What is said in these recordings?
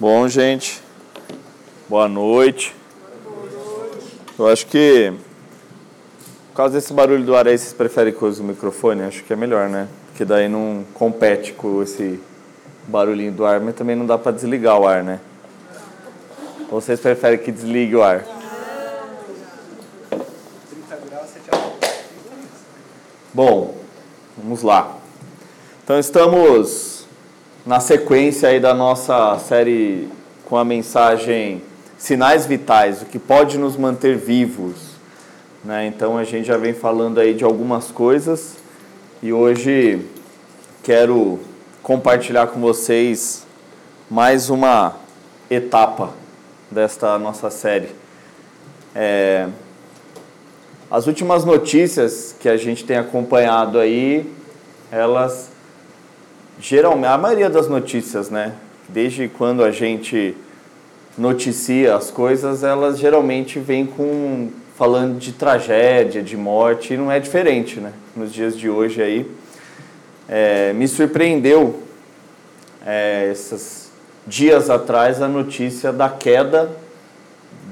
Bom, gente, boa noite. Eu acho que, por causa desse barulho do ar aí, vocês preferem que use o microfone? Acho que é melhor, né? Porque daí não compete com esse barulhinho do ar, mas também não dá para desligar o ar, né? Ou vocês preferem que desligue o ar? Bom, vamos lá. Então estamos na sequência aí da nossa série com a mensagem Sinais Vitais, o que pode nos manter vivos. Né? Então a gente já vem falando aí de algumas coisas e hoje quero compartilhar com vocês mais uma etapa desta nossa série. É, as últimas notícias que a gente tem acompanhado aí, elas geralmente, a maioria das notícias, né? Desde quando a gente noticia as coisas, elas geralmente vêm com falando de tragédia, de morte, e não é diferente, né? Nos dias de hoje aí, é, me surpreendeu é, esses dias atrás a notícia da queda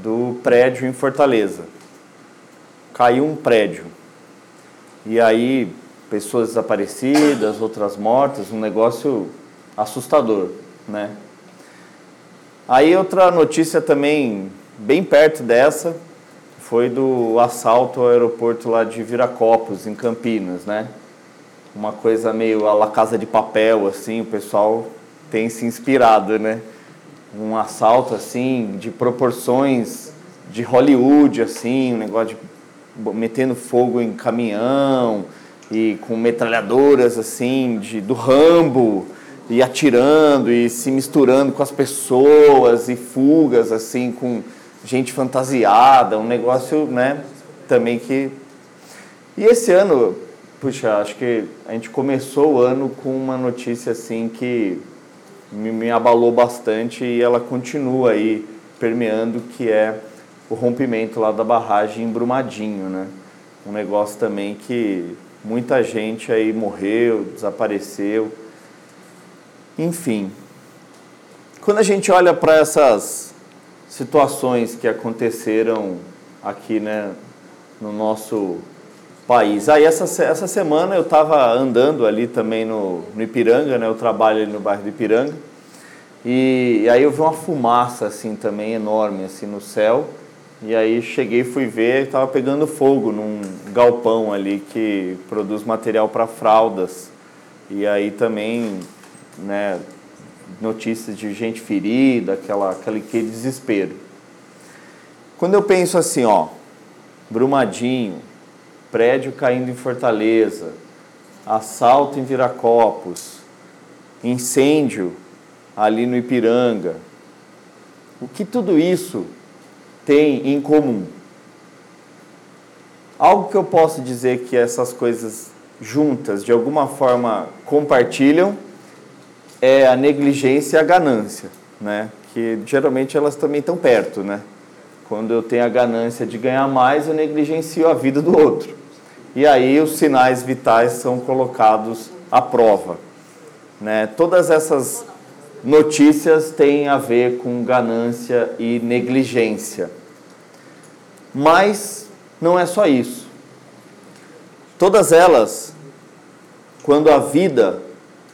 do prédio em Fortaleza caiu um prédio. E aí, pessoas desaparecidas, outras mortas, um negócio assustador, né? Aí outra notícia também bem perto dessa foi do assalto ao aeroporto lá de Viracopos, em Campinas, né? Uma coisa meio a la casa de papel, assim, o pessoal tem se inspirado, né? Um assalto, assim, de proporções de Hollywood, assim, um negócio de metendo fogo em caminhão e com metralhadoras assim de, do Rambo e atirando e se misturando com as pessoas e fugas assim com gente fantasiada, um negócio, né, também que E esse ano, puxa, acho que a gente começou o ano com uma notícia assim que me, me abalou bastante e ela continua aí permeando que é o rompimento lá da barragem em Brumadinho, né? Um negócio também que muita gente aí morreu, desapareceu. Enfim, quando a gente olha para essas situações que aconteceram aqui, né, no nosso país. Aí essa, essa semana eu estava andando ali também no, no Ipiranga, né? Eu trabalho ali no bairro do Ipiranga. E, e aí eu vi uma fumaça assim também enorme assim no céu. E aí cheguei, fui ver, estava pegando fogo num galpão ali que produz material para fraldas. E aí também, né, notícias de gente ferida, aquela, aquele que desespero. Quando eu penso assim, ó, Brumadinho, prédio caindo em Fortaleza, assalto em Viracopos, incêndio ali no Ipiranga, o que tudo isso têm em comum? Algo que eu posso dizer que essas coisas juntas, de alguma forma, compartilham é a negligência e a ganância, né? Que geralmente elas também estão perto, né? Quando eu tenho a ganância de ganhar mais, eu negligencio a vida do outro. E aí os sinais vitais são colocados à prova, né? Todas essas notícias têm a ver com ganância e negligência. Mas não é só isso. Todas elas, quando a vida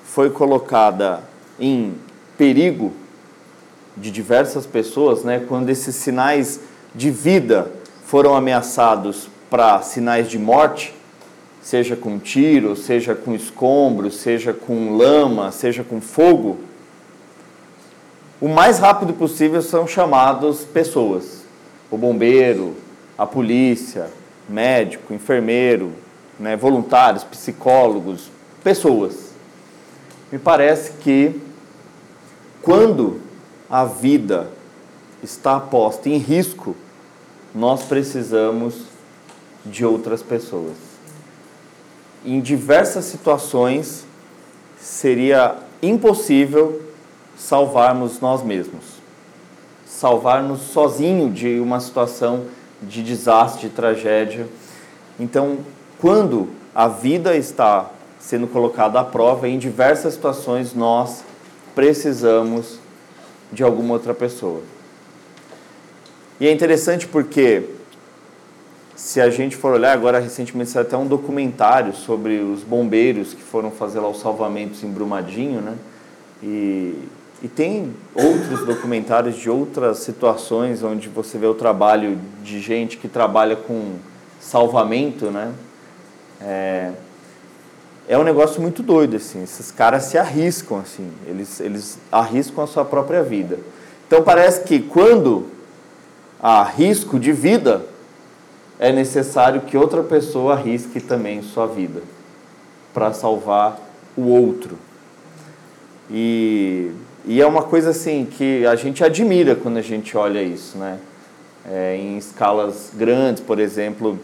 foi colocada em perigo de diversas pessoas, né, quando esses sinais de vida foram ameaçados para sinais de morte, seja com tiro, seja com escombro, seja com lama, seja com fogo, o mais rápido possível são chamados pessoas, o bombeiro, a polícia, médico, enfermeiro, né, voluntários, psicólogos, pessoas. Me parece que quando a vida está posta em risco, nós precisamos de outras pessoas. Em diversas situações, seria impossível salvarmos nós mesmos. Salvar-nos sozinho de uma situação de desastre, de tragédia. Então, quando a vida está sendo colocada à prova, em diversas situações nós precisamos de alguma outra pessoa. E é interessante porque se a gente for olhar agora recentemente saiu até um documentário sobre os bombeiros que foram fazer lá os salvamentos em Brumadinho, né? E, e tem outros documentários de outras situações onde você vê o trabalho de gente que trabalha com salvamento, né? É, é um negócio muito doido, assim. Esses caras se arriscam, assim. Eles, eles arriscam a sua própria vida. Então parece que quando há risco de vida, é necessário que outra pessoa arrisque também sua vida para salvar o outro. E, e é uma coisa assim que a gente admira quando a gente olha isso, né? É, em escalas grandes, por exemplo,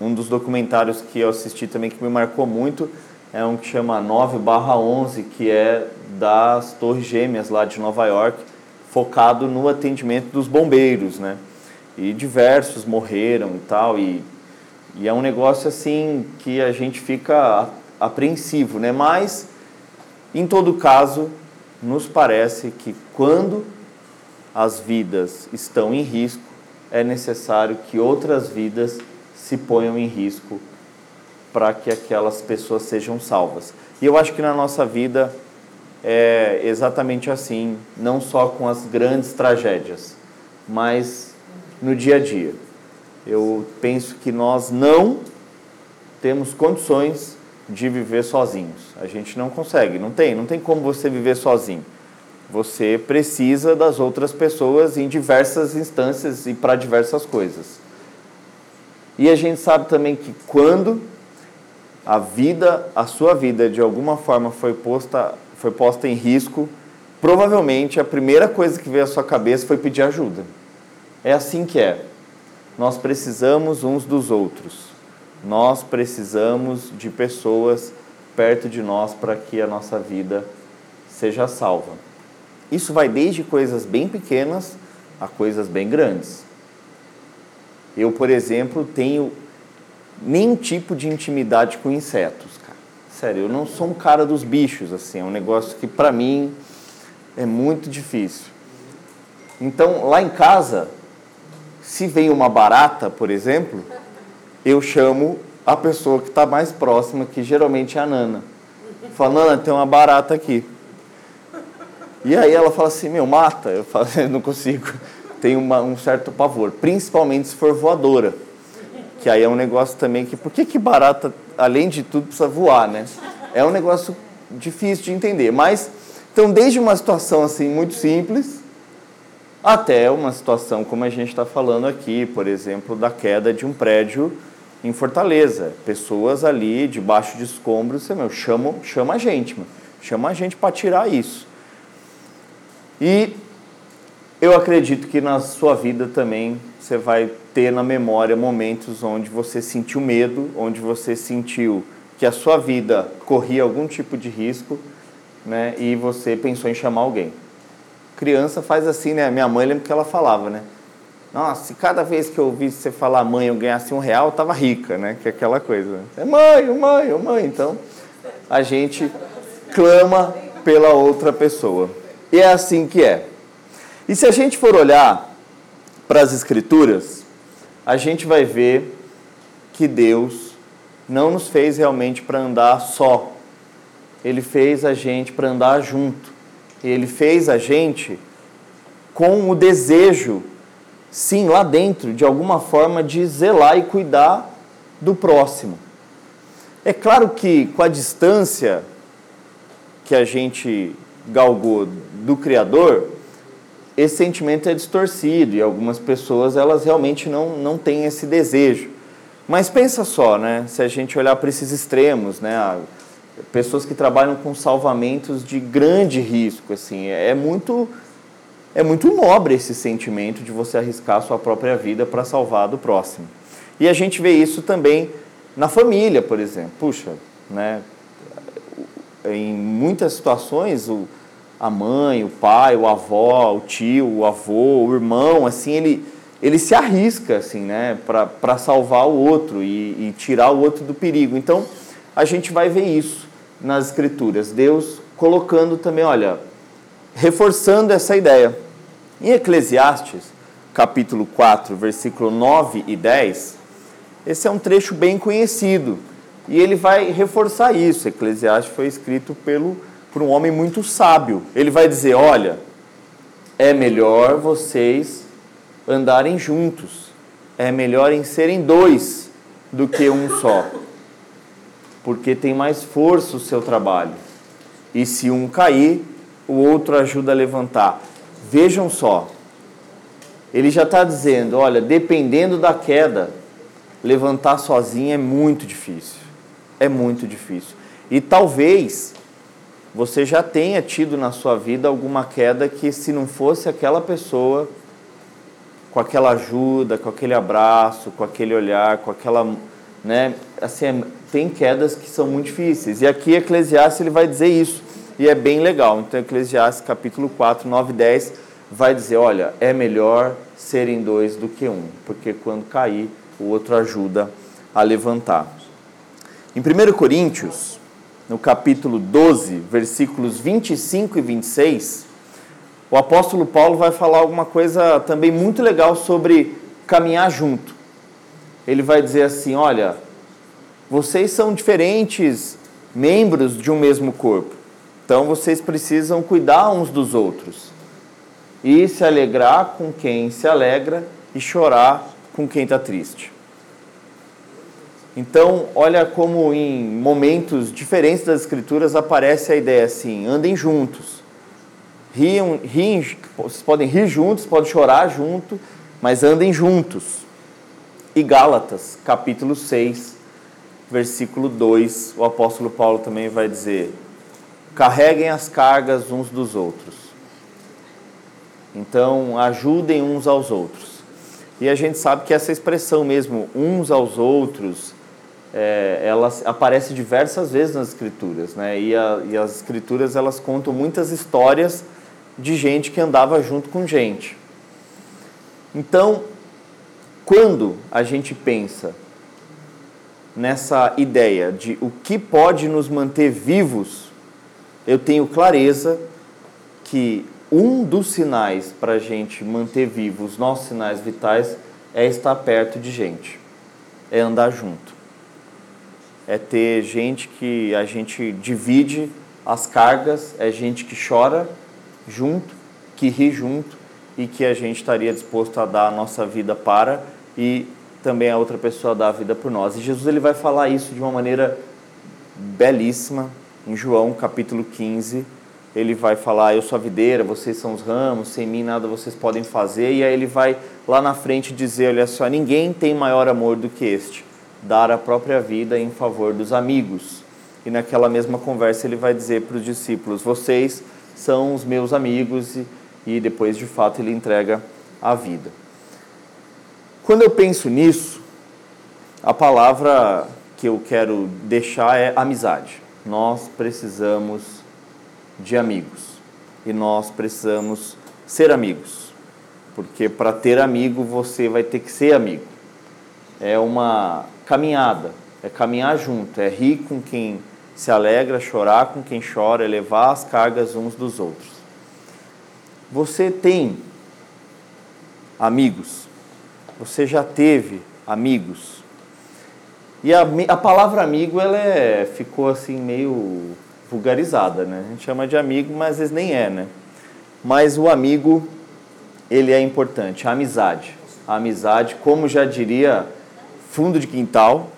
um dos documentários que eu assisti também que me marcou muito é um que chama 9/11, que é das Torres Gêmeas lá de Nova York, focado no atendimento dos bombeiros, né? E diversos morreram e tal e, e é um negócio assim que a gente fica apreensivo, né? Mas em todo caso, nos parece que quando as vidas estão em risco, é necessário que outras vidas se ponham em risco para que aquelas pessoas sejam salvas. E eu acho que na nossa vida é exatamente assim, não só com as grandes tragédias, mas no dia a dia. Eu penso que nós não temos condições de viver sozinhos. A gente não consegue, não tem, não tem como você viver sozinho. Você precisa das outras pessoas em diversas instâncias e para diversas coisas. E a gente sabe também que quando a vida, a sua vida de alguma forma foi posta, foi posta em risco, provavelmente a primeira coisa que veio à sua cabeça foi pedir ajuda. É assim que é. Nós precisamos uns dos outros. Nós precisamos de pessoas perto de nós para que a nossa vida seja salva. Isso vai desde coisas bem pequenas a coisas bem grandes. Eu, por exemplo, tenho nenhum tipo de intimidade com insetos, cara. Sério, eu não sou um cara dos bichos, assim, é um negócio que para mim é muito difícil. Então, lá em casa, se vem uma barata, por exemplo, eu chamo a pessoa que está mais próxima, que geralmente é a Nana. Falo, Nana, tem uma barata aqui. E aí ela fala assim, meu, mata. Eu falo, não consigo tem uma, um certo pavor, principalmente se for voadora. Que aí é um negócio também que. Por que, que barata, além de tudo, precisa voar, né? É um negócio difícil de entender. Mas, então, desde uma situação assim muito simples, até uma situação como a gente está falando aqui, por exemplo, da queda de um prédio em Fortaleza. Pessoas ali debaixo de escombros, você, meu, chama, chama a gente, meu, chama a gente para tirar isso. E eu acredito que na sua vida também você vai ter na memória momentos onde você sentiu medo, onde você sentiu que a sua vida corria algum tipo de risco, né? E você pensou em chamar alguém. Criança faz assim, né? Minha mãe lembra que ela falava, né? Nossa, se cada vez que eu ouvisse você falar mãe eu ganhasse um real, eu tava rica, né? Que é aquela coisa. É mãe, mãe, mãe. Então, a gente clama pela outra pessoa. E é assim que é. E se a gente for olhar para as Escrituras, a gente vai ver que Deus não nos fez realmente para andar só. Ele fez a gente para andar junto. Ele fez a gente com o desejo, sim, lá dentro, de alguma forma, de zelar e cuidar do próximo. É claro que com a distância que a gente galgou do Criador, esse sentimento é distorcido e algumas pessoas elas realmente não, não têm esse desejo. Mas pensa só, né? Se a gente olhar para esses extremos, né? Pessoas que trabalham com salvamentos de grande risco, assim, é muito é muito nobre esse sentimento de você arriscar a sua própria vida para salvar do próximo. E a gente vê isso também na família, por exemplo. Puxa, né? Em muitas situações o a mãe, o pai, o avó, o tio, o avô, o irmão, assim, ele, ele se arrisca, assim, né, para salvar o outro e, e tirar o outro do perigo. Então, a gente vai ver isso nas escrituras. Deus colocando também, olha, reforçando essa ideia. Em Eclesiastes, capítulo 4, versículo 9 e 10, esse é um trecho bem conhecido e ele vai reforçar isso. Eclesiastes foi escrito pelo, por um homem muito sábio. Ele vai dizer: olha, é melhor vocês andarem juntos, é melhor em serem dois do que um só, porque tem mais força o seu trabalho. E se um cair, o outro ajuda a levantar. Vejam só, ele já está dizendo: olha, dependendo da queda, levantar sozinho é muito difícil. É muito difícil. E talvez você já tenha tido na sua vida alguma queda que, se não fosse aquela pessoa, com aquela ajuda, com aquele abraço, com aquele olhar, com aquela. Né, assim, é, tem quedas que são muito difíceis. E aqui Eclesiastes ele vai dizer isso. E é bem legal. Então, Eclesiastes capítulo 4, 9 e 10 vai dizer: olha, é melhor serem dois do que um, porque quando cair, o outro ajuda a levantar. Em 1 Coríntios, no capítulo 12, versículos 25 e 26, o apóstolo Paulo vai falar alguma coisa também muito legal sobre caminhar junto. Ele vai dizer assim: olha, vocês são diferentes membros de um mesmo corpo, então vocês precisam cuidar uns dos outros e se alegrar com quem se alegra e chorar com quem está triste. Então, olha como em momentos diferentes das Escrituras aparece a ideia assim: andem juntos. Riam, riem, vocês podem rir juntos, podem chorar junto, mas andem juntos. E Gálatas, capítulo 6, versículo 2, o apóstolo Paulo também vai dizer: carreguem as cargas uns dos outros. Então, ajudem uns aos outros. E a gente sabe que essa expressão mesmo, uns aos outros, é, ela aparece diversas vezes nas escrituras, né? E, a, e as escrituras elas contam muitas histórias de gente que andava junto com gente. Então, quando a gente pensa nessa ideia de o que pode nos manter vivos, eu tenho clareza que um dos sinais para a gente manter vivos os nossos sinais vitais é estar perto de gente, é andar junto é ter gente que a gente divide as cargas, é gente que chora junto, que ri junto e que a gente estaria disposto a dar a nossa vida para e também a outra pessoa dar a vida por nós. E Jesus ele vai falar isso de uma maneira belíssima em João capítulo 15. Ele vai falar: Eu sou a videira, vocês são os ramos, sem mim nada vocês podem fazer. E aí ele vai lá na frente dizer: Olha só, ninguém tem maior amor do que este dar a própria vida em favor dos amigos. E naquela mesma conversa ele vai dizer para os discípulos: Vocês são os meus amigos, e, e depois de fato ele entrega a vida. Quando eu penso nisso, a palavra que eu quero deixar é amizade. Nós precisamos de amigos e nós precisamos ser amigos, porque para ter amigo você vai ter que ser amigo. É uma caminhada, é caminhar junto, é rir com quem se alegra, chorar com quem chora, é levar as cargas uns dos outros. Você tem amigos? Você já teve amigos? E a, a palavra amigo ela é, ficou assim meio vulgarizada, né? A gente chama de amigo, mas às vezes nem é, né? Mas o amigo ele é importante, a amizade. A amizade, como já diria fundo de quintal,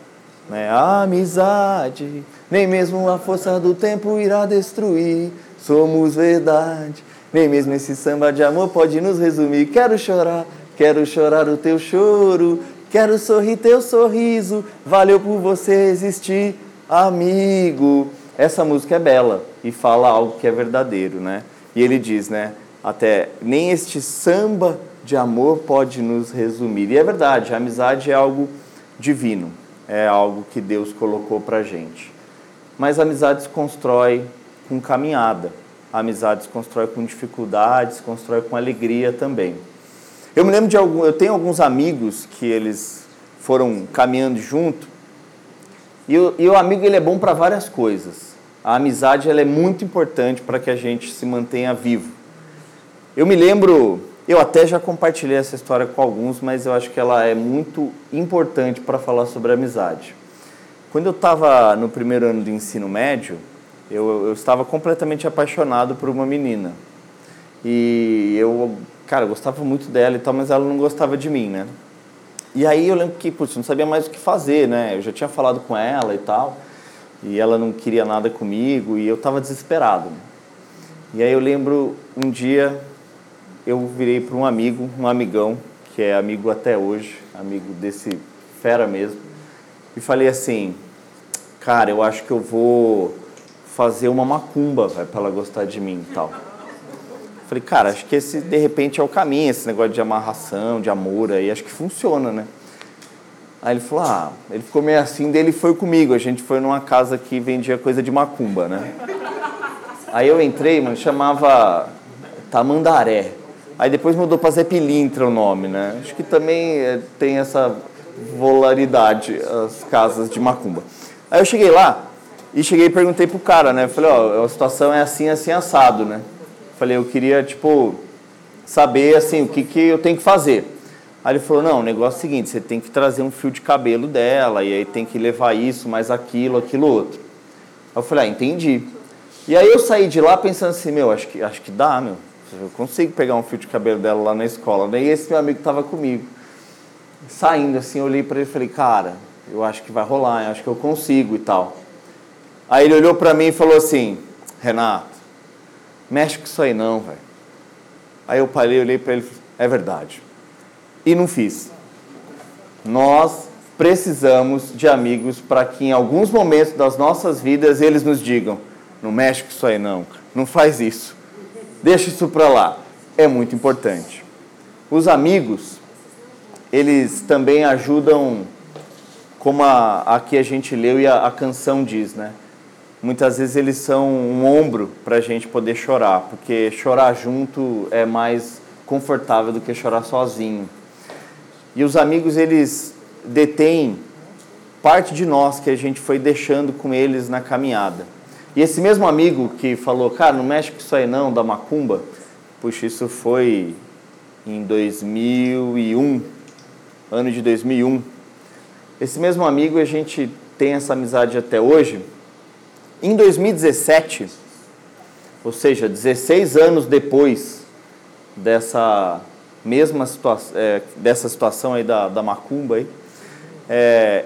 né? A amizade, nem mesmo a força do tempo irá destruir. Somos verdade, nem mesmo esse samba de amor pode nos resumir. Quero chorar, quero chorar o teu choro, quero sorrir teu sorriso. Valeu por você existir, amigo. Essa música é bela e fala algo que é verdadeiro, né? E ele diz, né? Até nem este samba de amor pode nos resumir. E é verdade, a amizade é algo divino, é algo que Deus colocou para gente. Mas a amizade se constrói com caminhada, a amizade se constrói com dificuldades, se constrói com alegria também. Eu me lembro de algum, eu tenho alguns amigos que eles foram caminhando junto e o, e o amigo ele é bom para várias coisas. A amizade ela é muito importante para que a gente se mantenha vivo. Eu me lembro, eu até já compartilhei essa história com alguns, mas eu acho que ela é muito importante para falar sobre amizade. Quando eu estava no primeiro ano do ensino médio, eu, eu estava completamente apaixonado por uma menina. E eu, cara, eu gostava muito dela e tal, mas ela não gostava de mim, né? E aí eu lembro que, putz, não sabia mais o que fazer, né? Eu já tinha falado com ela e tal, e ela não queria nada comigo, e eu estava desesperado. E aí eu lembro um dia eu virei para um amigo, um amigão, que é amigo até hoje, amigo desse fera mesmo, e falei assim: Cara, eu acho que eu vou fazer uma macumba para ela gostar de mim e tal. Falei, cara, acho que esse de repente é o caminho, esse negócio de amarração, de amor aí, acho que funciona, né? Aí ele falou, ah, ele ficou meio assim, dele foi comigo. A gente foi numa casa que vendia coisa de macumba, né? Aí eu entrei, mano, chamava Tamandaré. Aí depois mudou para Zé Pilintra o nome, né? Acho que também é, tem essa volaridade as casas de macumba. Aí eu cheguei lá e cheguei e perguntei pro cara, né? Falei, ó, oh, a situação é assim, assim, assado, né? Falei, eu queria, tipo, saber, assim, o que, que eu tenho que fazer. Aí ele falou, não, o negócio é o seguinte, você tem que trazer um fio de cabelo dela, e aí tem que levar isso, mais aquilo, aquilo outro. Aí eu falei, ah, entendi. E aí eu saí de lá pensando assim, meu, acho que, acho que dá, meu. Eu consigo pegar um fio de cabelo dela lá na escola. Daí esse meu amigo estava comigo. Saindo assim, eu olhei para ele e falei, cara, eu acho que vai rolar, eu acho que eu consigo e tal. Aí ele olhou para mim e falou assim, Renato, mexe com isso aí não, velho. Aí eu parei, olhei para ele, é verdade. E não fiz. Nós precisamos de amigos para que em alguns momentos das nossas vidas eles nos digam, não mexe com isso aí não, não faz isso. Deixa isso para lá. É muito importante. Os amigos, eles também ajudam, como a, aqui a gente leu e a, a canção diz, né? Muitas vezes eles são um ombro para a gente poder chorar, porque chorar junto é mais confortável do que chorar sozinho. E os amigos, eles detêm parte de nós que a gente foi deixando com eles na caminhada. E esse mesmo amigo que falou, cara, não mexe com isso aí não, da macumba, puxa, isso foi em 2001, ano de 2001. Esse mesmo amigo, a gente tem essa amizade até hoje, em 2017, ou seja, 16 anos depois dessa mesma situação, é, dessa situação aí da, da macumba aí, é,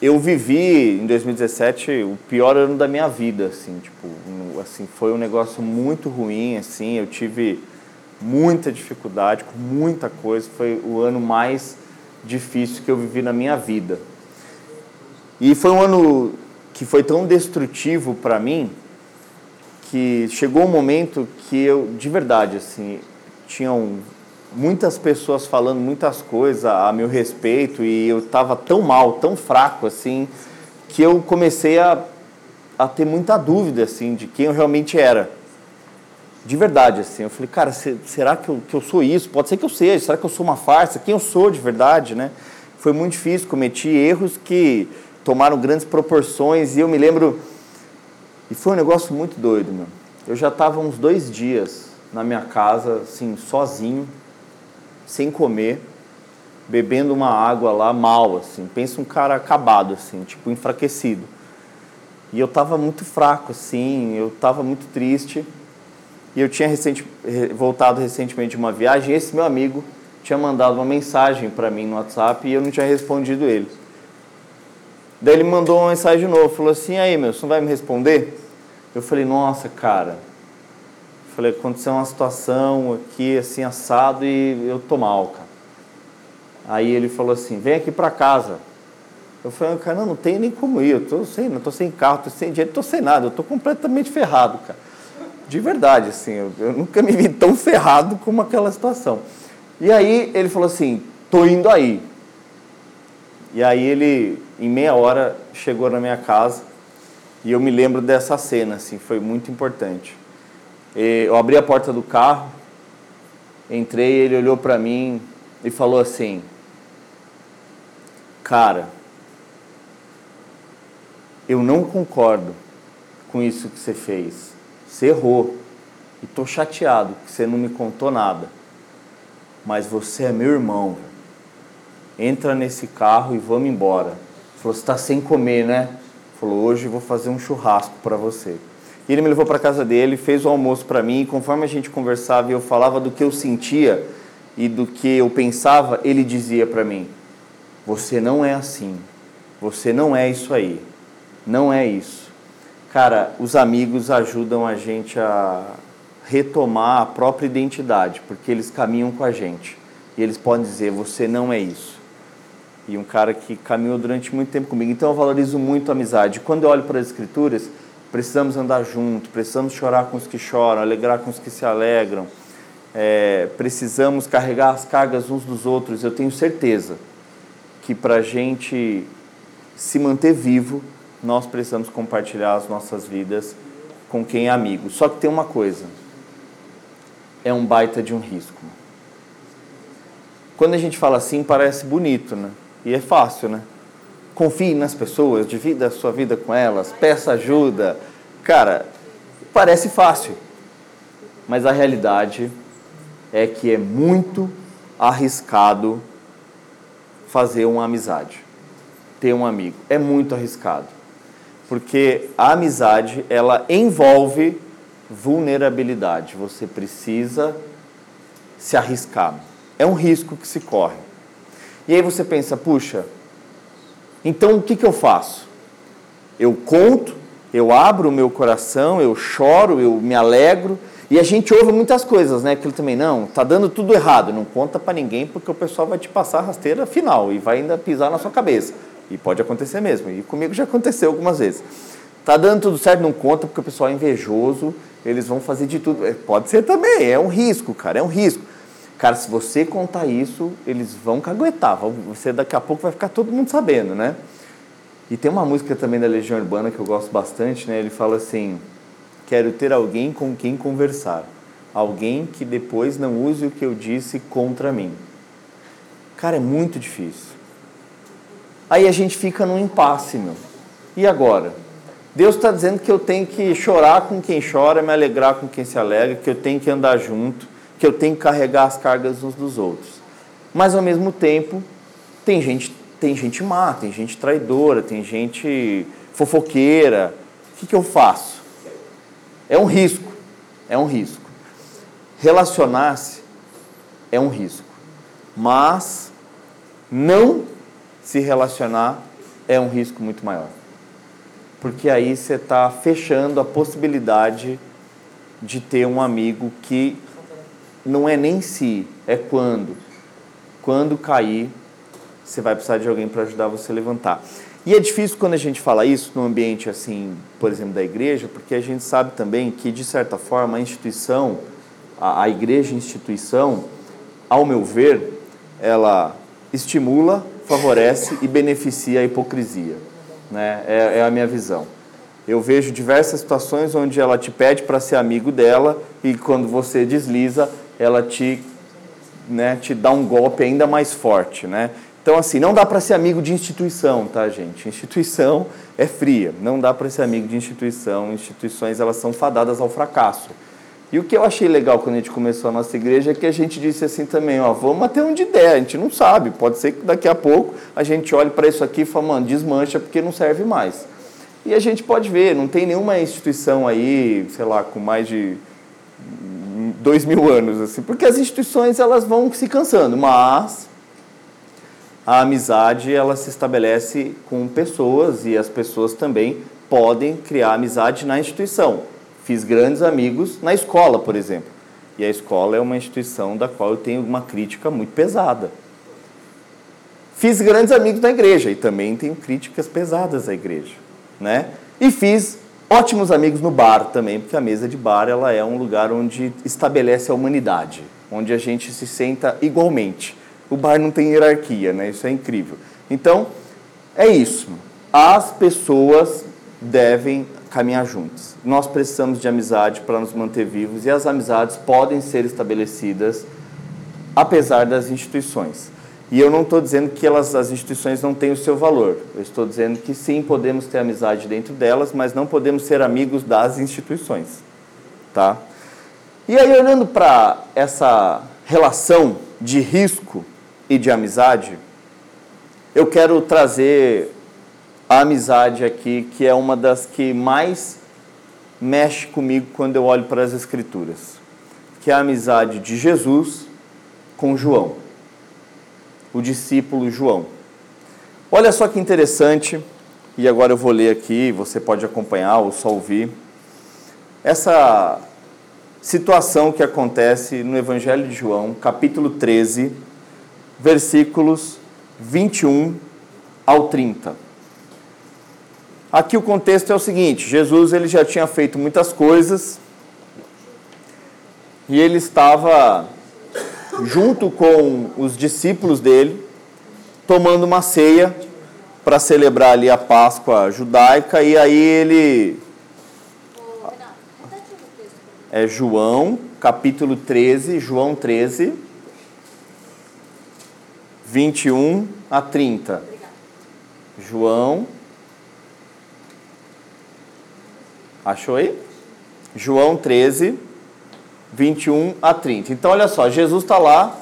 eu vivi em 2017 o pior ano da minha vida, assim, tipo, assim, foi um negócio muito ruim, assim, eu tive muita dificuldade com muita coisa, foi o ano mais difícil que eu vivi na minha vida. E foi um ano que foi tão destrutivo para mim que chegou um momento que eu, de verdade, assim, tinham muitas pessoas falando muitas coisas a meu respeito e eu estava tão mal, tão fraco, assim, que eu comecei a, a ter muita dúvida, assim, de quem eu realmente era. De verdade, assim. Eu falei, cara, será que eu, que eu sou isso? Pode ser que eu seja. Será que eu sou uma farsa? Quem eu sou de verdade, né? Foi muito difícil, cometi erros que tomaram grandes proporções e eu me lembro. E foi um negócio muito doido, meu. Eu já estava uns dois dias na minha casa, assim, sozinho, sem comer, bebendo uma água lá mal, assim. Pensa um cara acabado, assim, tipo, enfraquecido. E eu estava muito fraco, assim, eu estava muito triste. E eu tinha recente, voltado recentemente de uma viagem e esse meu amigo tinha mandado uma mensagem para mim no WhatsApp e eu não tinha respondido ele. Daí ele mandou uma mensagem de novo, falou assim, aí meu, você não vai me responder? Eu falei, nossa, cara. Eu falei, aconteceu uma situação aqui, assim, assado, e eu tô mal, cara. Aí ele falou assim, vem aqui para casa. Eu falei, cara, não, não tem nem como ir, eu tô sem, não tô sem carro, tô sem dinheiro, tô sem nada, eu tô completamente ferrado, cara. De verdade, assim, eu, eu nunca me vi tão ferrado como aquela situação. E aí ele falou assim, tô indo aí. E aí ele, em meia hora, chegou na minha casa e eu me lembro dessa cena, assim, foi muito importante. Eu abri a porta do carro, entrei, ele olhou para mim e falou assim: Cara, eu não concordo com isso que você fez. Você errou. e tô chateado que você não me contou nada. Mas você é meu irmão. Entra nesse carro e vamos embora. Falou, você está sem comer, né? Falou, hoje eu vou fazer um churrasco para você. E ele me levou para casa dele, fez o almoço para mim, e conforme a gente conversava e eu falava do que eu sentia e do que eu pensava, ele dizia para mim: Você não é assim. Você não é isso aí. Não é isso. Cara, os amigos ajudam a gente a retomar a própria identidade, porque eles caminham com a gente. E eles podem dizer: Você não é isso e um cara que caminhou durante muito tempo comigo. Então eu valorizo muito a amizade. Quando eu olho para as escrituras, precisamos andar junto, precisamos chorar com os que choram, alegrar com os que se alegram, é, precisamos carregar as cargas uns dos outros. Eu tenho certeza que para a gente se manter vivo, nós precisamos compartilhar as nossas vidas com quem é amigo. Só que tem uma coisa: é um baita de um risco. Quando a gente fala assim, parece bonito, né? E é fácil, né? Confie nas pessoas, divida a sua vida com elas, peça ajuda. Cara, parece fácil. Mas a realidade é que é muito arriscado fazer uma amizade, ter um amigo. É muito arriscado. Porque a amizade, ela envolve vulnerabilidade. Você precisa se arriscar. É um risco que se corre. E aí você pensa, puxa, então o que, que eu faço? Eu conto, eu abro o meu coração, eu choro, eu me alegro. E a gente ouve muitas coisas, né? Aquilo também, não, tá dando tudo errado, não conta para ninguém porque o pessoal vai te passar a rasteira final e vai ainda pisar na sua cabeça. E pode acontecer mesmo, e comigo já aconteceu algumas vezes. Tá dando tudo certo, não conta porque o pessoal é invejoso, eles vão fazer de tudo. É, pode ser também, é um risco, cara, é um risco. Cara, se você contar isso, eles vão caguetar. Você daqui a pouco vai ficar todo mundo sabendo, né? E tem uma música também da Legião Urbana que eu gosto bastante, né? Ele fala assim: Quero ter alguém com quem conversar. Alguém que depois não use o que eu disse contra mim. Cara, é muito difícil. Aí a gente fica num impasse, meu. E agora? Deus está dizendo que eu tenho que chorar com quem chora, me alegrar com quem se alegra, que eu tenho que andar junto que eu tenho que carregar as cargas uns dos outros. Mas ao mesmo tempo, tem gente, tem gente má, tem gente traidora, tem gente fofoqueira. O que, que eu faço? É um risco. É um risco. Relacionar-se é um risco. Mas não se relacionar é um risco muito maior. Porque aí você está fechando a possibilidade de ter um amigo que não é nem se, é quando. Quando cair, você vai precisar de alguém para ajudar você a levantar. E é difícil quando a gente fala isso num ambiente assim, por exemplo, da igreja, porque a gente sabe também que, de certa forma, a instituição, a, a igreja instituição, ao meu ver, ela estimula, favorece e beneficia a hipocrisia. Né? É, é a minha visão. Eu vejo diversas situações onde ela te pede para ser amigo dela e quando você desliza, ela te, né, te dá um golpe ainda mais forte, né? Então, assim, não dá para ser amigo de instituição, tá, gente? Instituição é fria, não dá para ser amigo de instituição. Instituições, elas são fadadas ao fracasso. E o que eu achei legal quando a gente começou a nossa igreja é que a gente disse assim também, ó, vamos até onde der, a gente não sabe, pode ser que daqui a pouco a gente olhe para isso aqui e fale, mano, desmancha porque não serve mais. E a gente pode ver, não tem nenhuma instituição aí, sei lá, com mais de dois mil anos, assim, porque as instituições elas vão se cansando, mas a amizade ela se estabelece com pessoas e as pessoas também podem criar amizade na instituição. Fiz grandes amigos na escola, por exemplo, e a escola é uma instituição da qual eu tenho uma crítica muito pesada. Fiz grandes amigos na igreja e também tenho críticas pesadas à igreja, né? E fiz ótimos amigos no bar também, porque a mesa de bar ela é um lugar onde estabelece a humanidade, onde a gente se senta igualmente. O bar não tem hierarquia, né? Isso é incrível. Então, é isso. As pessoas devem caminhar juntas. Nós precisamos de amizade para nos manter vivos e as amizades podem ser estabelecidas apesar das instituições. E eu não estou dizendo que elas, as instituições não têm o seu valor. Eu estou dizendo que sim, podemos ter amizade dentro delas, mas não podemos ser amigos das instituições. Tá? E aí, olhando para essa relação de risco e de amizade, eu quero trazer a amizade aqui, que é uma das que mais mexe comigo quando eu olho para as Escrituras, que é a amizade de Jesus com João, o discípulo João. Olha só que interessante, e agora eu vou ler aqui, você pode acompanhar ou só ouvir. Essa situação que acontece no Evangelho de João, capítulo 13, versículos 21 ao 30. Aqui o contexto é o seguinte: Jesus ele já tinha feito muitas coisas e ele estava junto com os discípulos dele tomando uma ceia para celebrar ali a Páscoa judaica e aí ele é João, capítulo 13, João 13, 21 a 30. João. Achou aí? João 13, 21 a 30. Então, olha só, Jesus está lá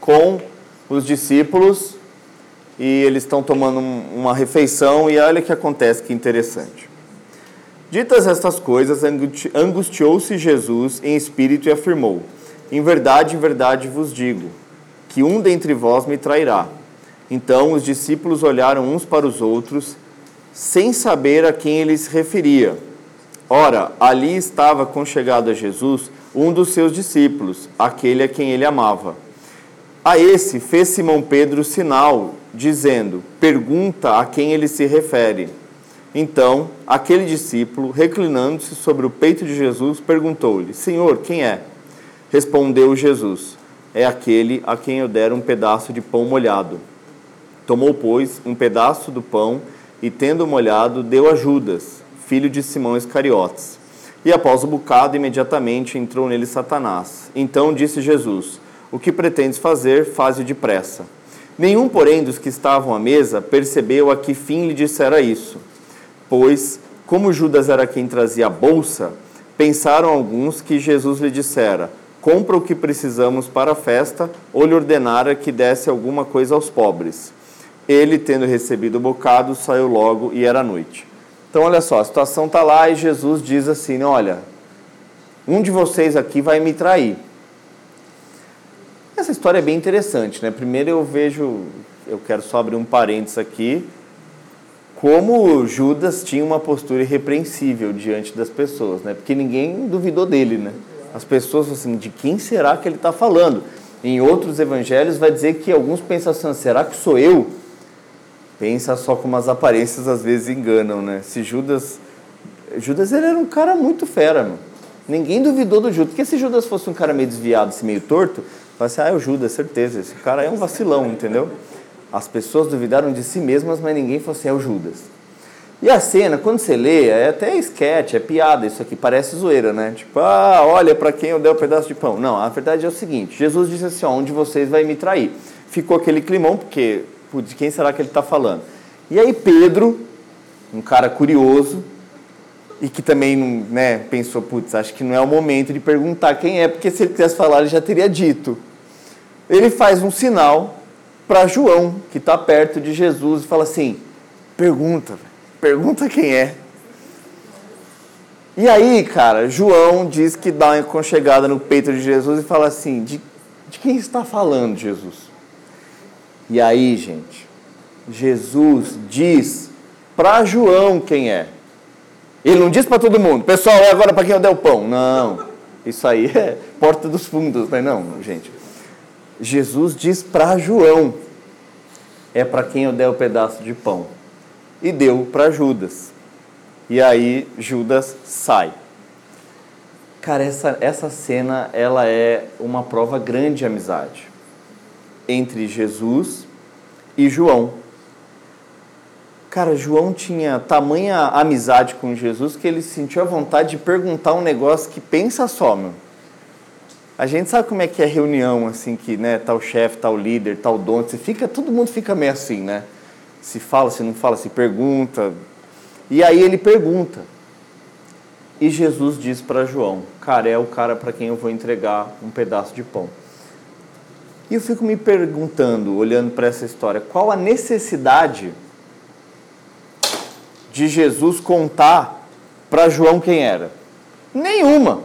com os discípulos e eles estão tomando uma refeição e olha o que acontece, que interessante. Ditas estas coisas, angustiou-se Jesus em espírito e afirmou: Em verdade, em verdade vos digo, que um dentre vós me trairá. Então os discípulos olharam uns para os outros, sem saber a quem ele se referia. Ora, ali estava conchegado a Jesus um dos seus discípulos, aquele a quem ele amava. A esse fez Simão Pedro sinal, dizendo: Pergunta a quem ele se refere. Então, aquele discípulo, reclinando-se sobre o peito de Jesus, perguntou-lhe: Senhor, quem é? Respondeu Jesus: É aquele a quem eu der um pedaço de pão molhado. Tomou, pois, um pedaço do pão e, tendo molhado, deu a Judas, filho de Simão Iscariotes. E após o bocado, imediatamente entrou nele Satanás. Então disse Jesus: O que pretendes fazer, faze depressa. Nenhum, porém, dos que estavam à mesa percebeu a que fim lhe dissera isso pois, como Judas era quem trazia a bolsa, pensaram alguns que Jesus lhe dissera: Compra o que precisamos para a festa, ou lhe ordenara que desse alguma coisa aos pobres. Ele, tendo recebido o bocado, saiu logo e era noite. Então, olha só, a situação está lá e Jesus diz assim: Olha, um de vocês aqui vai me trair. Essa história é bem interessante, né? Primeiro eu vejo, eu quero só abrir um parênteses aqui como Judas tinha uma postura irrepreensível diante das pessoas, né? Porque ninguém duvidou dele, né? As pessoas assim, de quem será que ele está falando? Em outros evangelhos vai dizer que alguns pensam assim, será que sou eu? Pensa só como as aparências às vezes enganam, né? Se Judas, Judas ele era um cara muito fera, mano. Ninguém duvidou do Judas, porque se Judas fosse um cara meio desviado, assim, meio torto, fala assim, ah, é o Judas, certeza, esse cara é um vacilão, entendeu? As pessoas duvidaram de si mesmas, mas ninguém falou assim, é o Judas. E a cena, quando você lê, é até esquete, é piada, isso aqui parece zoeira, né? Tipo, ah, olha para quem eu dei o um pedaço de pão. Não, a verdade é o seguinte: Jesus disse assim: ó, um de vocês vai me trair. Ficou aquele climão, porque, de quem será que ele está falando? E aí, Pedro, um cara curioso, e que também né, pensou, putz, acho que não é o momento de perguntar quem é, porque se ele quisesse falar, ele já teria dito. Ele faz um sinal para João, que está perto de Jesus, e fala assim: pergunta, pergunta quem é. E aí, cara, João diz que dá uma conchegada no peito de Jesus e fala assim: de, de quem está falando, Jesus? E aí, gente, Jesus diz para João quem é. Ele não diz para todo mundo, pessoal, é agora para quem eu der o pão. Não, isso aí é porta dos fundos, né? Não, gente. Jesus diz para João: é para quem eu der o pedaço de pão. E deu para Judas. E aí Judas sai. Cara, essa, essa cena ela é uma prova grande de amizade entre Jesus e João. Cara, João tinha tamanha amizade com Jesus que ele sentiu a vontade de perguntar um negócio que pensa só, meu. A gente sabe como é que é reunião, assim, que, né, tal chefe, tal líder, tal dono, você fica, todo mundo fica meio assim, né? Se fala, se não fala, se pergunta. E aí ele pergunta. E Jesus diz para João: Cara, é o cara para quem eu vou entregar um pedaço de pão. E eu fico me perguntando, olhando para essa história, qual a necessidade de Jesus contar para João quem era? Nenhuma.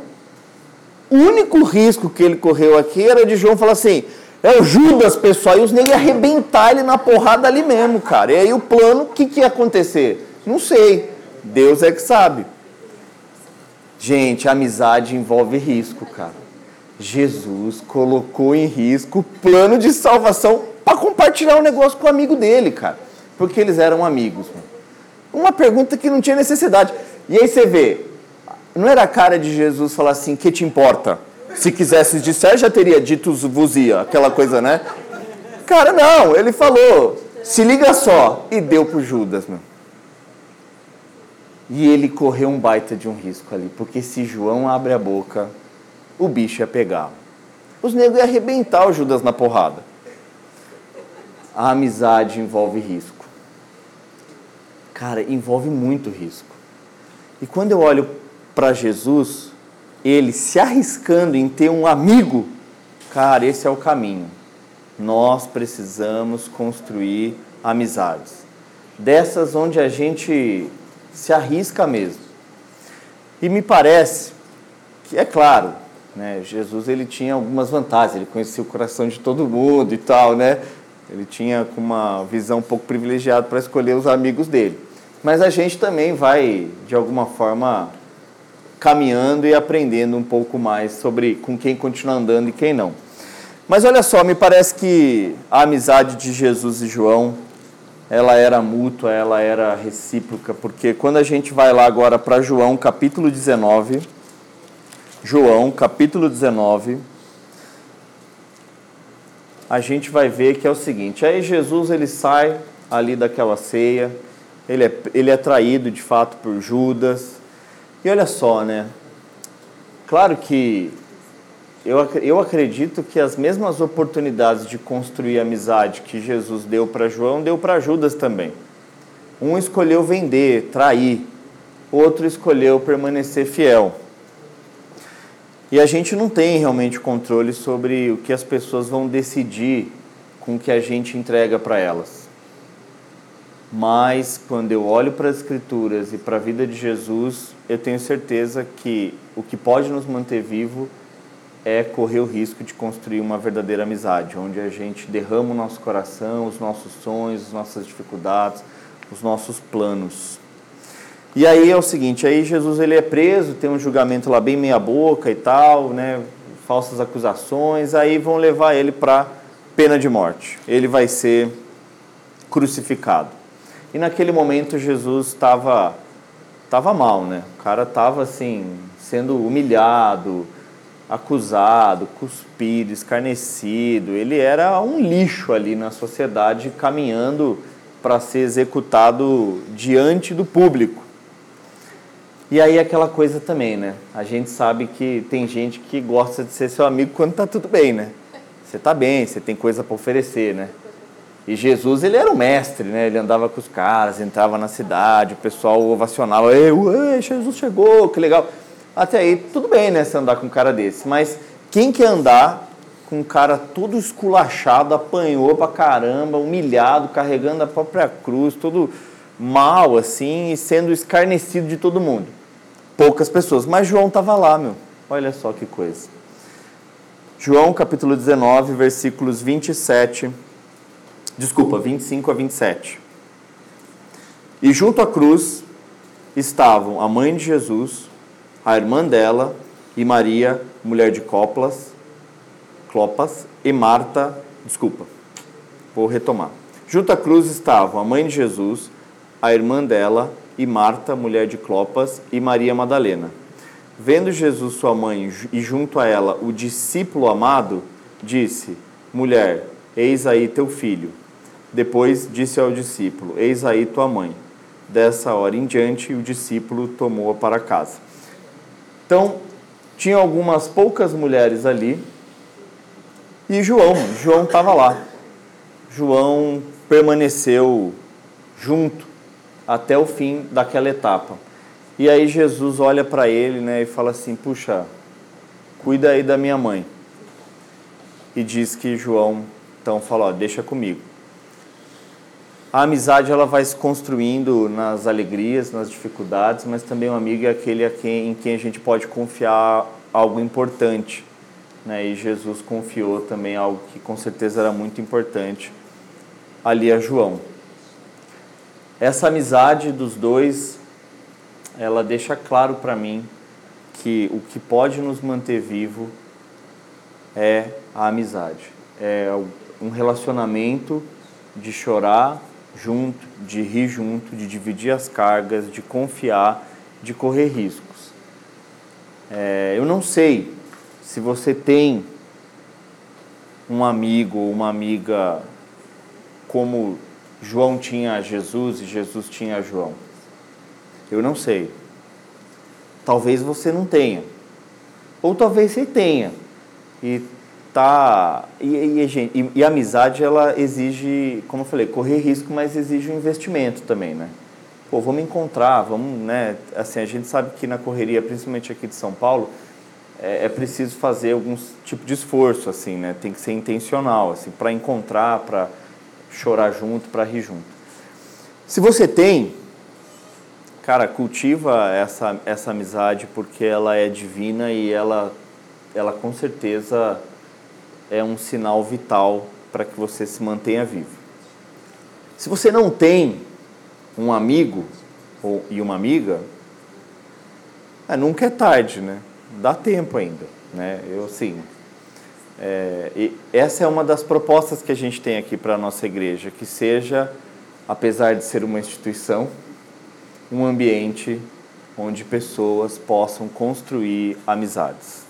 O único risco que ele correu aqui era de João falar assim: é o Judas, pessoal, e os negros arrebentar ele na porrada ali mesmo, cara. E aí o plano, o que, que ia acontecer? Não sei. Deus é que sabe. Gente, amizade envolve risco, cara. Jesus colocou em risco o plano de salvação para compartilhar o um negócio com o amigo dele, cara. Porque eles eram amigos. Uma pergunta que não tinha necessidade. E aí você vê, não era a cara de Jesus falar assim, que te importa? Se quisesse disser, já teria dito vuzia, aquela coisa, né? Cara, não, ele falou, se liga só, e deu pro Judas, meu. E ele correu um baita de um risco ali, porque se João abre a boca, o bicho ia pegar. Os negros iam arrebentar o Judas na porrada. A amizade envolve risco. Cara, envolve muito risco. E quando eu olho para Jesus, ele se arriscando em ter um amigo, cara, esse é o caminho. Nós precisamos construir amizades. Dessas onde a gente se arrisca mesmo. E me parece que, é claro, né, Jesus ele tinha algumas vantagens, ele conhecia o coração de todo mundo e tal, né? Ele tinha uma visão um pouco privilegiada para escolher os amigos dele. Mas a gente também vai, de alguma forma, caminhando e aprendendo um pouco mais sobre com quem continuar andando e quem não. Mas olha só, me parece que a amizade de Jesus e João, ela era mútua, ela era recíproca, porque quando a gente vai lá agora para João, capítulo 19, João, capítulo 19, a gente vai ver que é o seguinte: aí Jesus ele sai ali daquela ceia, ele é, ele é traído de fato por Judas, e olha só, né? Claro que eu, eu acredito que as mesmas oportunidades de construir amizade que Jesus deu para João, deu para Judas também. Um escolheu vender, trair, outro escolheu permanecer fiel. E a gente não tem realmente controle sobre o que as pessoas vão decidir com o que a gente entrega para elas. Mas quando eu olho para as Escrituras e para a vida de Jesus, eu tenho certeza que o que pode nos manter vivo é correr o risco de construir uma verdadeira amizade, onde a gente derrama o nosso coração, os nossos sonhos, as nossas dificuldades, os nossos planos. E aí é o seguinte, aí Jesus ele é preso, tem um julgamento lá bem meia boca e tal, né, falsas acusações, aí vão levar ele para pena de morte. Ele vai ser crucificado. E naquele momento Jesus estava tava mal, né? O cara estava assim, sendo humilhado, acusado, cuspido, escarnecido. Ele era um lixo ali na sociedade, caminhando para ser executado diante do público. E aí aquela coisa também, né? A gente sabe que tem gente que gosta de ser seu amigo quando tá tudo bem, né? Você tá bem, você tem coisa para oferecer, né? E Jesus, ele era o mestre, né? Ele andava com os caras, entrava na cidade, o pessoal ovacionava, ei, ué, Jesus chegou, que legal. Até aí, tudo bem, né, se andar com um cara desse. Mas quem quer andar com um cara todo esculachado, apanhou pra caramba, humilhado, carregando a própria cruz, todo mal, assim, e sendo escarnecido de todo mundo. Poucas pessoas. Mas João estava lá, meu. Olha só que coisa. João capítulo 19, versículos 27. Desculpa, 25 a 27. E junto à cruz estavam a mãe de Jesus, a irmã dela e Maria, mulher de Coplas, Clopas, e Marta, desculpa, vou retomar. Junto à cruz estavam a mãe de Jesus, a irmã dela e Marta, mulher de Clopas, e Maria Madalena. Vendo Jesus sua mãe e junto a ela o discípulo amado, disse: Mulher, eis aí teu filho. Depois disse ao discípulo: Eis aí tua mãe. Dessa hora em diante, o discípulo tomou-a para casa. Então, tinha algumas poucas mulheres ali e João, João estava lá. João permaneceu junto até o fim daquela etapa. E aí Jesus olha para ele né, e fala assim: Puxa, cuida aí da minha mãe. E diz que João então fala: ó, Deixa comigo. A amizade ela vai se construindo nas alegrias, nas dificuldades, mas também um amigo é aquele a quem, em quem a gente pode confiar algo importante. Né? E Jesus confiou também algo que com certeza era muito importante ali a João. Essa amizade dos dois, ela deixa claro para mim que o que pode nos manter vivo é a amizade. É um relacionamento de chorar, junto, de rir junto, de dividir as cargas, de confiar, de correr riscos. É, eu não sei se você tem um amigo ou uma amiga como João tinha Jesus e Jesus tinha João. Eu não sei. Talvez você não tenha. Ou talvez você tenha. E tá e, e, e, e, a amizade ela exige, como eu falei, correr risco, mas exige um investimento também, né? Pô, vamos encontrar, vamos, né? Assim, a gente sabe que na correria, principalmente aqui de São Paulo, é, é preciso fazer algum tipo de esforço, assim, né? Tem que ser intencional, assim, para encontrar, para chorar junto, para rir junto. Se você tem, cara, cultiva essa essa amizade porque ela é divina e ela ela com certeza é um sinal vital para que você se mantenha vivo. Se você não tem um amigo ou, e uma amiga, é, nunca é tarde, né? Dá tempo ainda, né? Eu sim. É, e essa é uma das propostas que a gente tem aqui para a nossa igreja, que seja, apesar de ser uma instituição, um ambiente onde pessoas possam construir amizades.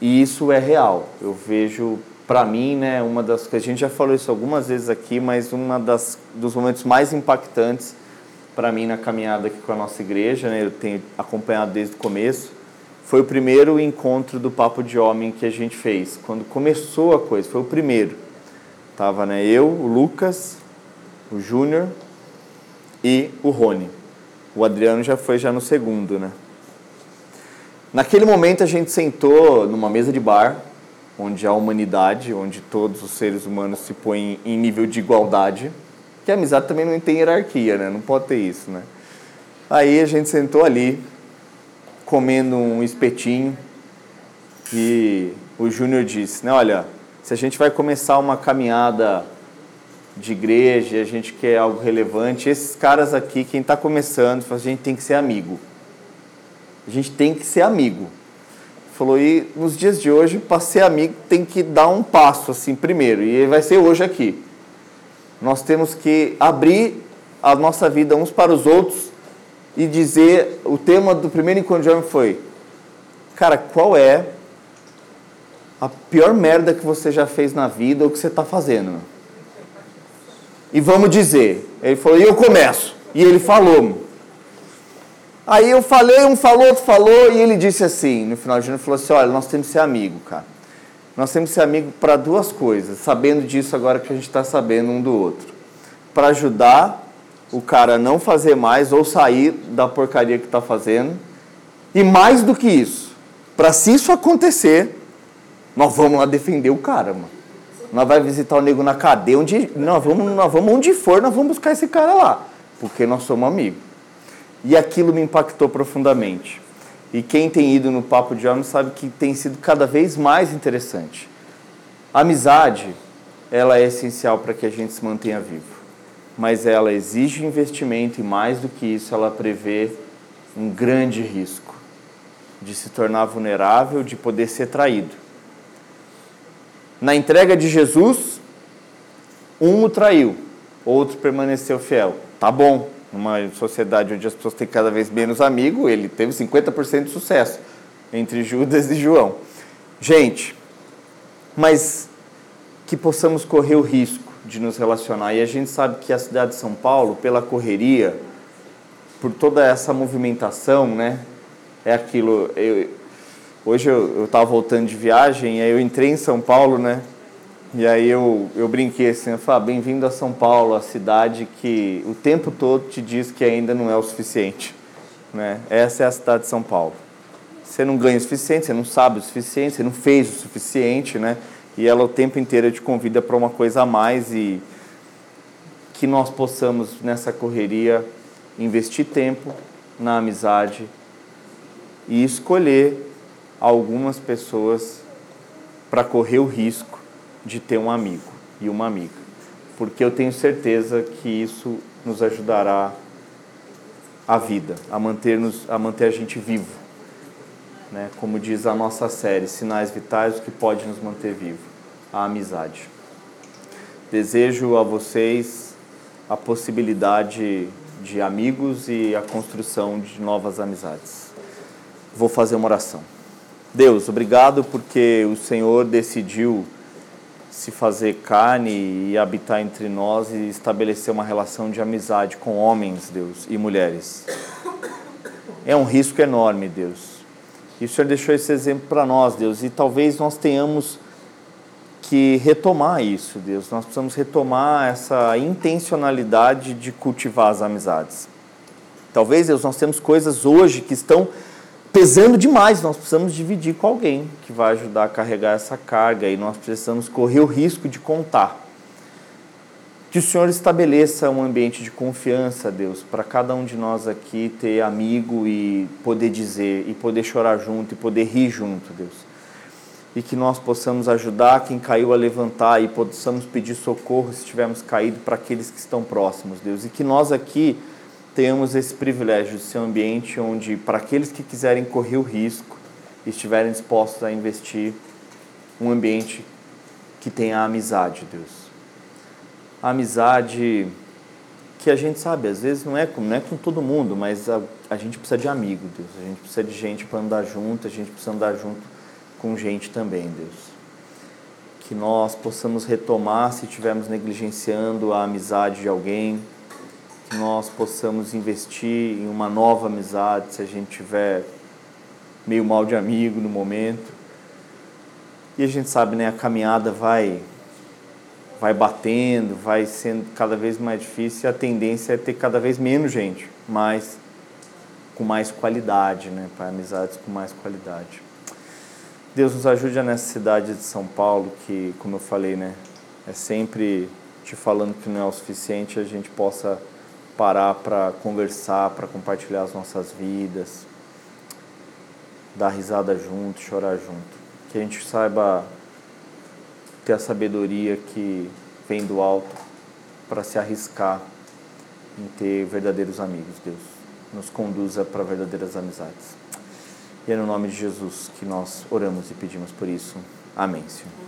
E isso é real. Eu vejo, para mim, né, uma das que a gente já falou isso algumas vezes aqui, mas uma das dos momentos mais impactantes para mim na caminhada aqui com a nossa igreja, né, eu tenho acompanhado desde o começo, foi o primeiro encontro do Papo de Homem que a gente fez. Quando começou a coisa, foi o primeiro. Tava, né, eu, o Lucas, o Júnior e o Rony. O Adriano já foi já no segundo, né? Naquele momento a gente sentou numa mesa de bar, onde a humanidade, onde todos os seres humanos se põem em nível de igualdade, que a amizade também não tem hierarquia, né? Não pode ter isso, né? Aí a gente sentou ali, comendo um espetinho, e o Júnior disse, né, olha, se a gente vai começar uma caminhada de igreja, a gente quer algo relevante, esses caras aqui, quem está começando, a gente tem que ser amigo. A gente tem que ser amigo. Falou, e nos dias de hoje, para ser amigo, tem que dar um passo assim primeiro, e vai ser hoje aqui. Nós temos que abrir a nossa vida uns para os outros e dizer: o tema do primeiro encontro de homem foi, cara, qual é a pior merda que você já fez na vida ou que você está fazendo? E vamos dizer. Ele falou, e eu começo. E ele falou. Aí eu falei, um falou, outro falou, e ele disse assim, no final de janeiro, falou assim, olha, nós temos que ser amigo, cara. Nós temos que ser amigo para duas coisas, sabendo disso agora que a gente está sabendo um do outro. Para ajudar o cara não fazer mais ou sair da porcaria que está fazendo. E mais do que isso, para se isso acontecer, nós vamos lá defender o cara, mano. Nós vamos visitar o nego na cadeia, onde, nós, vamos, nós vamos onde for, nós vamos buscar esse cara lá, porque nós somos amigos. E aquilo me impactou profundamente. E quem tem ido no Papo de Homem sabe que tem sido cada vez mais interessante. A amizade, ela é essencial para que a gente se mantenha vivo. Mas ela exige investimento e mais do que isso, ela prevê um grande risco de se tornar vulnerável, de poder ser traído. Na entrega de Jesus, um o traiu, outro permaneceu fiel. Tá bom, numa sociedade onde as pessoas têm cada vez menos amigos, ele teve 50% de sucesso entre Judas e João. Gente, mas que possamos correr o risco de nos relacionar. E a gente sabe que a cidade de São Paulo, pela correria, por toda essa movimentação, né? É aquilo. Eu, hoje eu estava voltando de viagem, aí eu entrei em São Paulo, né? E aí eu, eu brinquei assim, eu falei, ah, bem-vindo a São Paulo, a cidade que o tempo todo te diz que ainda não é o suficiente. Né? Essa é a cidade de São Paulo. Você não ganha o suficiente, você não sabe o suficiente, você não fez o suficiente, né? E ela o tempo inteiro te convida para uma coisa a mais e que nós possamos nessa correria investir tempo na amizade e escolher algumas pessoas para correr o risco de ter um amigo e uma amiga, porque eu tenho certeza que isso nos ajudará a vida, a manter-nos, a manter a gente vivo, né? Como diz a nossa série, sinais vitais o que pode nos manter vivo, a amizade. Desejo a vocês a possibilidade de amigos e a construção de novas amizades. Vou fazer uma oração. Deus, obrigado porque o Senhor decidiu se fazer carne e habitar entre nós e estabelecer uma relação de amizade com homens, Deus, e mulheres. É um risco enorme, Deus. E o Senhor deixou esse exemplo para nós, Deus, e talvez nós tenhamos que retomar isso, Deus. Nós precisamos retomar essa intencionalidade de cultivar as amizades. Talvez, Deus, nós temos coisas hoje que estão pesando demais, nós precisamos dividir com alguém que vai ajudar a carregar essa carga e nós precisamos correr o risco de contar. Que o Senhor estabeleça um ambiente de confiança, Deus, para cada um de nós aqui ter amigo e poder dizer, e poder chorar junto, e poder rir junto, Deus. E que nós possamos ajudar quem caiu a levantar e possamos pedir socorro se tivermos caído para aqueles que estão próximos, Deus. E que nós aqui tenhamos esse privilégio de ser um ambiente onde, para aqueles que quiserem correr o risco e estiverem dispostos a investir, um ambiente que tenha amizade, Deus. A amizade que a gente sabe, às vezes não é com, não é com todo mundo, mas a, a gente precisa de amigo, Deus. A gente precisa de gente para andar junto, a gente precisa andar junto com gente também, Deus. Que nós possamos retomar se estivermos negligenciando a amizade de alguém que nós possamos investir em uma nova amizade se a gente tiver meio mal de amigo no momento. E a gente sabe, né, a caminhada vai vai batendo, vai sendo cada vez mais difícil e a tendência é ter cada vez menos gente, mas com mais qualidade, né, para amizades com mais qualidade. Deus nos ajude nessa cidade de São Paulo que, como eu falei, né, é sempre te falando que não é o suficiente, a gente possa parar para conversar, para compartilhar as nossas vidas, dar risada junto, chorar junto. Que a gente saiba ter a sabedoria que vem do alto para se arriscar em ter verdadeiros amigos, Deus. Nos conduza para verdadeiras amizades. E é no nome de Jesus que nós oramos e pedimos por isso. Amém, Senhor.